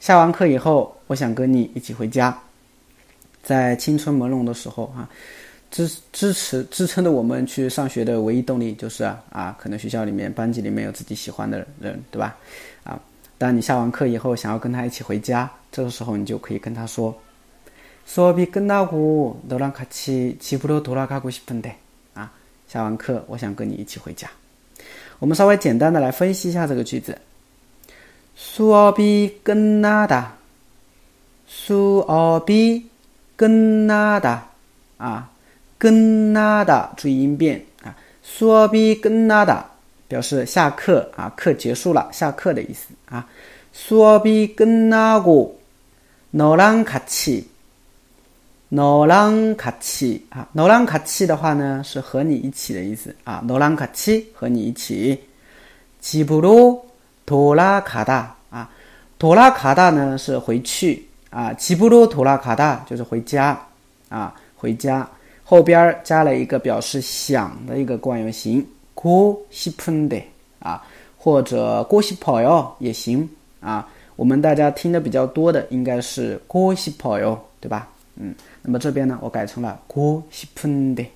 下完课以后，我想跟你一起回家。在青春朦胧的时候，哈，支支持支撑着我们去上学的唯一动力就是啊啊，可能学校里面班级里面有自己喜欢的人，对吧？啊，当你下完课以后想要跟他一起回家，这个时候你就可以跟他说：“수업이끝나고너랑같이집으로돌아가고싶은 데。 啊，下完课我想跟你一起回家。我们稍微简单的来分析一下这个句子。 수업이 끝나다. 수업이 끝나다. 아, 끝나다. 注意音变啊. 수업이 끝나다. 表示下课啊课结束了下课的意思啊 수업이 끝나고 너랑 같이 너랑 같이 아 너랑 같이的话呢是和你一起的意思啊 너랑 같이 和你一起 집으로 돌아가다啊，돌아가다呢是回去啊，집으로돌아가다就是回家啊，回家后边加了一个表示想的一个惯用型，고싶은 데， 啊，或者고싶어요也行啊。我们大家听的比较多的应该是고싶어 요， 对吧？嗯，那么这边呢，我改成了고싶은 데，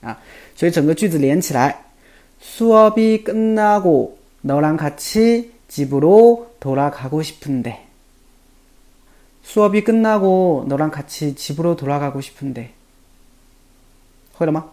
啊，所以整个句子连起来，수업이끝나고너랑같이 집으로 돌아가고 싶은데. 수업이 끝나고 너랑 같이 집으로 돌아가고 싶은데. 허이러마.